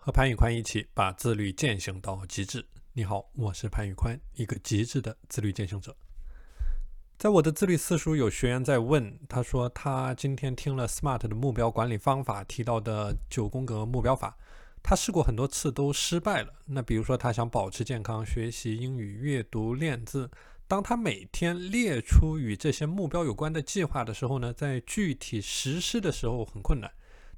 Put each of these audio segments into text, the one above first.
和潘宇宽一起把自律践行到极致。你好，我是潘宇宽，一个极致的自律践行者。在我的自律私塾，有学员在问，他说他今天听了 SMART 的目标管理方法提到的九宫格目标法，他试过很多次都失败了。那比如说他想保持健康、学习英语、阅读、练字，当他每天列出与这些目标有关的计划的时候呢，在具体实施的时候很困难。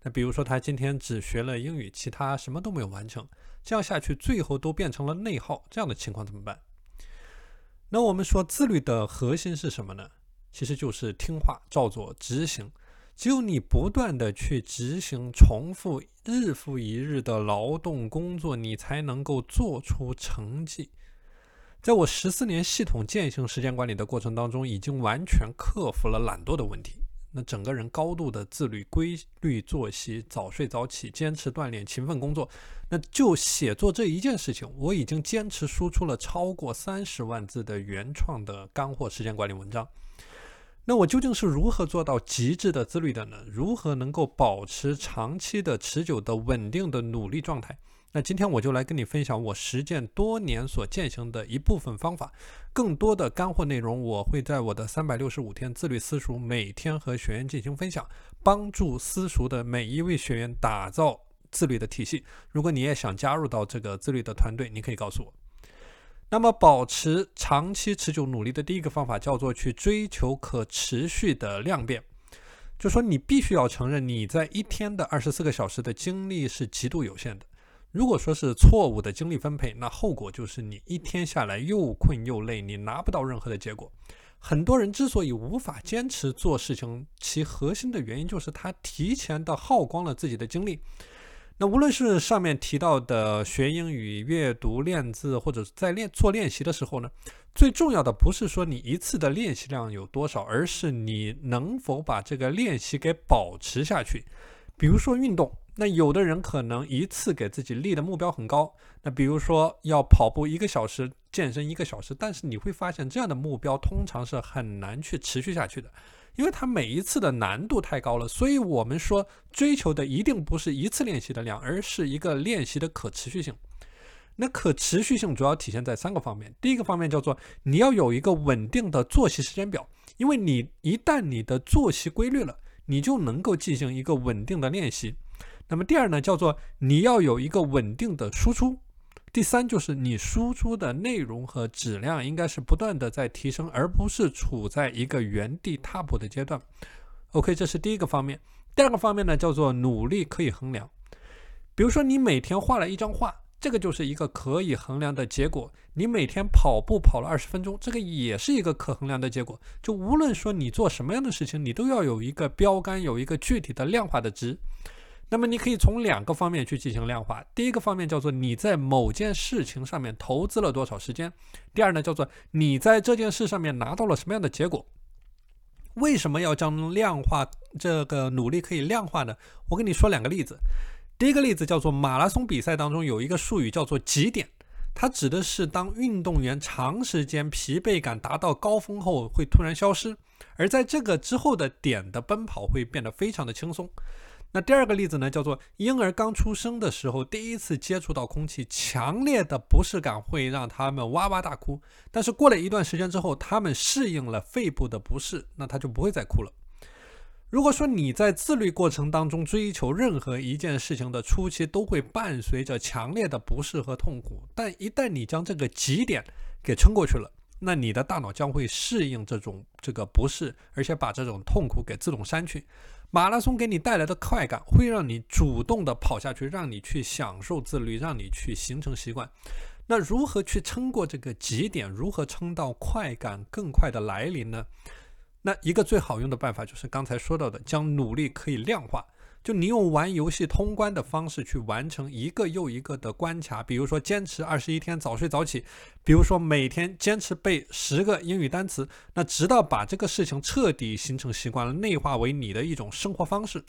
那比如说他今天只学了英语，其他什么都没有完成，这样下去最后都变成了内耗，这样的情况怎么办？那我们说自律的核心是什么呢？其实就是听话照做执行。只有你不断的去执行、重复、日复一日的劳动工作，你才能够做出成绩。在我十四年系统践行时间管理的过程当中，已经完全克服了懒惰的问题。那整个人高度的自律、规律作息、早睡早起、坚持锻炼、勤奋工作，那就写作这一件事情，我已经坚持输出了超过三十万字的原创的干货时间管理文章。那我究竟是如何做到极致的自律的呢？如何能够保持长期的、持久的、稳定的努力状态？那今天我就来跟你分享我实践多年所践行的一部分方法，更多的干货内容我会在我的三百六十五天自律私塾每天和学员进行分享，帮助私塾的每一位学员打造自律的体系。如果你也想加入到这个自律的团队，你可以告诉我。那么，保持长期持久努力的第一个方法叫做去追求可持续的量变，就说你必须要承认你在一天的二十四个小时的精力是极度有限的。如果说是错误的精力分配，那后果就是你一天下来又困又累，你拿不到任何的结果。很多人之所以无法坚持做事情，其核心的原因就是他提前的耗光了自己的精力。那无论是上面提到的学英语、阅读、练字，或者在练做练习的时候呢，最重要的不是说你一次的练习量有多少，而是你能否把这个练习给保持下去。比如说运动。那有的人可能一次给自己立的目标很高，那比如说要跑步一个小时，健身一个小时，但是你会发现这样的目标通常是很难去持续下去的，因为它每一次的难度太高了。所以我们说追求的一定不是一次练习的量，而是一个练习的可持续性。那可持续性主要体现在三个方面，第一个方面叫做你要有一个稳定的作息时间表，因为你一旦你的作息规律了，你就能够进行一个稳定的练习。那么第二呢，叫做你要有一个稳定的输出；第三就是你输出的内容和质量应该是不断的在提升，而不是处在一个原地踏步的阶段。OK，这是第一个方面。第二个方面呢，叫做努力可以衡量。比如说你每天画了一张画，这个就是一个可以衡量的结果。你每天跑步跑了二十分钟，这个也是一个可衡量的结果。就无论说你做什么样的事情，你都要有一个标杆，有一个具体的量化的值。那么你可以从两个方面去进行量化。第一个方面叫做你在某件事情上面投资了多少时间；第二呢叫做你在这件事上面拿到了什么样的结果。为什么要将量化这个努力可以量化呢？我跟你说两个例子。第一个例子叫做马拉松比赛当中有一个术语叫做极点，它指的是当运动员长时间疲惫感达到高峰后会突然消失，而在这个之后的点的奔跑会变得非常的轻松。那第二个例子呢，叫做婴儿刚出生的时候，第一次接触到空气，强烈的不适感会让他们哇哇大哭。但是过了一段时间之后，他们适应了肺部的不适，那他就不会再哭了。如果说你在自律过程当中追求任何一件事情的初期都会伴随着强烈的不适和痛苦，但一旦你将这个极点给撑过去了，那你的大脑将会适应这种这个不适，而且把这种痛苦给自动删去。马拉松给你带来的快感，会让你主动的跑下去，让你去享受自律，让你去形成习惯。那如何去撑过这个极点？如何撑到快感更快的来临呢？那一个最好用的办法就是刚才说到的，将努力可以量化。就你用玩游戏通关的方式去完成一个又一个的关卡，比如说坚持二十一天早睡早起，比如说每天坚持背十个英语单词，那直到把这个事情彻底形成习惯了，内化为你的一种生活方式。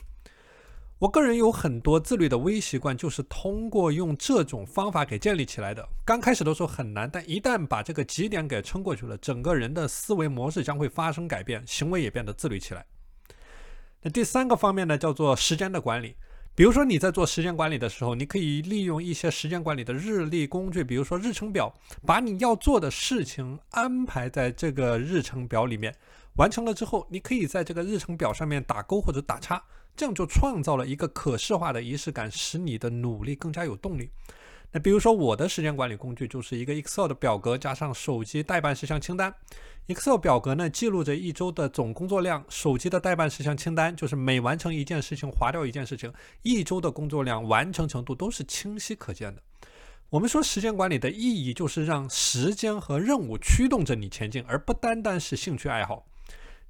我个人有很多自律的微习惯，就是通过用这种方法给建立起来的。刚开始的时候很难，但一旦把这个极点给撑过去了，整个人的思维模式将会发生改变，行为也变得自律起来。那第三个方面呢，叫做时间的管理。比如说你在做时间管理的时候，你可以利用一些时间管理的日历工具，比如说日程表，把你要做的事情安排在这个日程表里面。完成了之后，你可以在这个日程表上面打勾或者打叉，这样就创造了一个可视化的仪式感，使你的努力更加有动力。那比如说我的时间管理工具就是一个 Excel 的表格，加上手机待办事项清单。Excel 表格呢记录着一周的总工作量，手机的待办事项清单就是每完成一件事情划掉一件事情，一周的工作量完成程度都是清晰可见的。我们说时间管理的意义就是让时间和任务驱动着你前进，而不单单是兴趣爱好。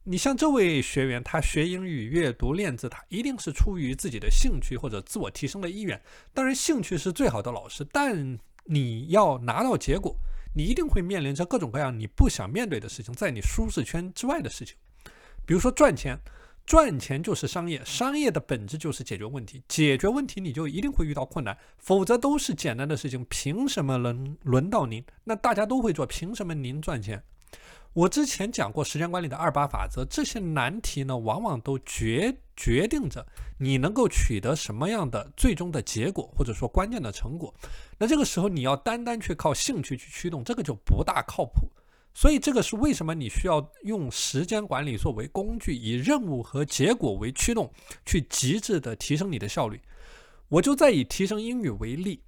你像这位学员，他学英语、阅读、练字，他一定是出于自己的兴趣或者自我提升的意愿。当然，兴趣是最好的老师，但你要拿到结果。你一定会面临着各种各样你不想面对的事情，在你舒适圈之外的事情，比如说赚钱，赚钱就是商业，商业的本质就是解决问题，解决问题你就一定会遇到困难，否则都是简单的事情，凭什么能轮到您？那大家都会做，凭什么您赚钱？我之前讲过时间管理的二八法则，这些难题呢，往往都决决定着你能够取得什么样的最终的结果，或者说关键的成果。那这个时候你要单单去靠兴趣去驱动，这个就不大靠谱。所以这个是为什么你需要用时间管理作为工具，以任务和结果为驱动，去极致的提升你的效率。我就在以提升英语为例。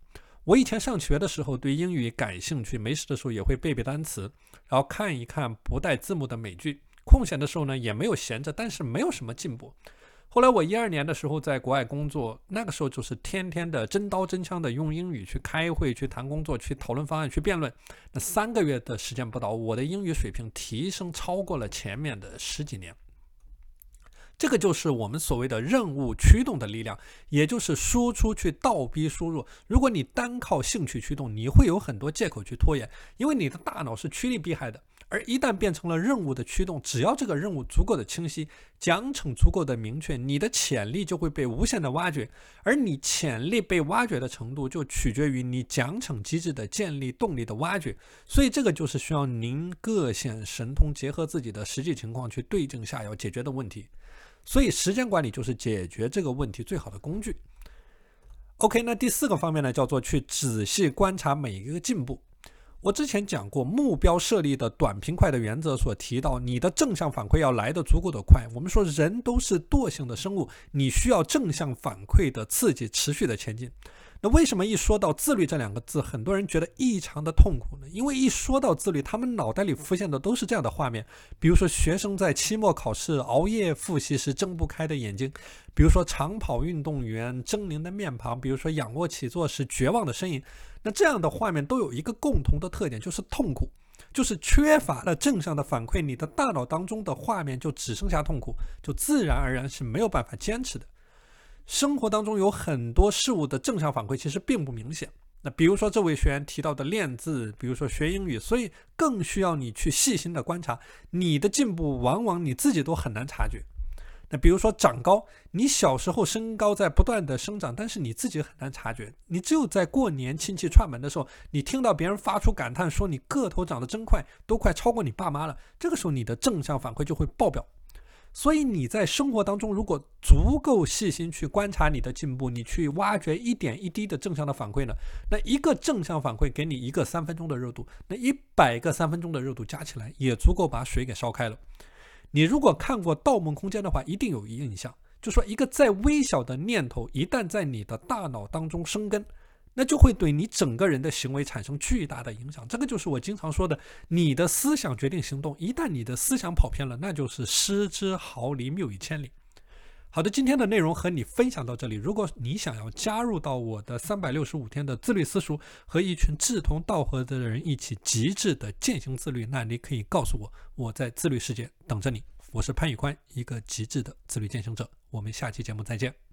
我以前上学的时候对英语感兴趣，没事的时候也会背背单词，然后看一看不带字幕的美剧。空闲的时候呢，也没有闲着，但是没有什么进步。后来我一二年的时候在国外工作，那个时候就是天天的真刀真枪的用英语去开会、去谈工作、去讨论方案、去辩论。那三个月的时间不到，我的英语水平提升超过了前面的十几年。这个就是我们所谓的任务驱动的力量，也就是输出去倒逼输入。如果你单靠兴趣驱动，你会有很多借口去拖延，因为你的大脑是趋利避害的。而一旦变成了任务的驱动，只要这个任务足够的清晰，奖惩足够的明确，你的潜力就会被无限的挖掘。而你潜力被挖掘的程度，就取决于你奖惩机制的建立、动力的挖掘。所以，这个就是需要您各显神通，结合自己的实际情况去对症下药解决的问题。所以，时间管理就是解决这个问题最好的工具。OK，那第四个方面呢，叫做去仔细观察每一个进步。我之前讲过，目标设立的短平快的原则所提到，你的正向反馈要来得足够的快。我们说人都是惰性的生物，你需要正向反馈的刺激，持续的前进。那为什么一说到自律这两个字，很多人觉得异常的痛苦呢？因为一说到自律，他们脑袋里浮现的都是这样的画面，比如说学生在期末考试熬夜复习时睁不开的眼睛，比如说长跑运动员狰狞的面庞，比如说仰卧起坐时绝望的身影。那这样的画面都有一个共同的特点，就是痛苦，就是缺乏了正向的反馈，你的大脑当中的画面就只剩下痛苦，就自然而然是没有办法坚持的。生活当中有很多事物的正向反馈其实并不明显。那比如说这位学员提到的练字，比如说学英语，所以更需要你去细心的观察。你的进步往往你自己都很难察觉。那比如说长高，你小时候身高在不断的生长，但是你自己很难察觉。你只有在过年亲戚串门的时候，你听到别人发出感叹说你个头长得真快，都快超过你爸妈了，这个时候你的正向反馈就会爆表。所以你在生活当中，如果足够细心去观察你的进步，你去挖掘一点一滴的正向的反馈呢？那一个正向反馈给你一个三分钟的热度，那一百个三分钟的热度加起来也足够把水给烧开了。你如果看过《盗梦空间》的话，一定有印象，就说一个再微小的念头，一旦在你的大脑当中生根。那就会对你整个人的行为产生巨大的影响，这个就是我经常说的，你的思想决定行动。一旦你的思想跑偏了，那就是失之毫厘，谬以千里。好的，今天的内容和你分享到这里。如果你想要加入到我的三百六十五天的自律私塾，和一群志同道合的人一起极致的践行自律，那你可以告诉我，我在自律世界等着你。我是潘宇宽，一个极致的自律践行者。我们下期节目再见。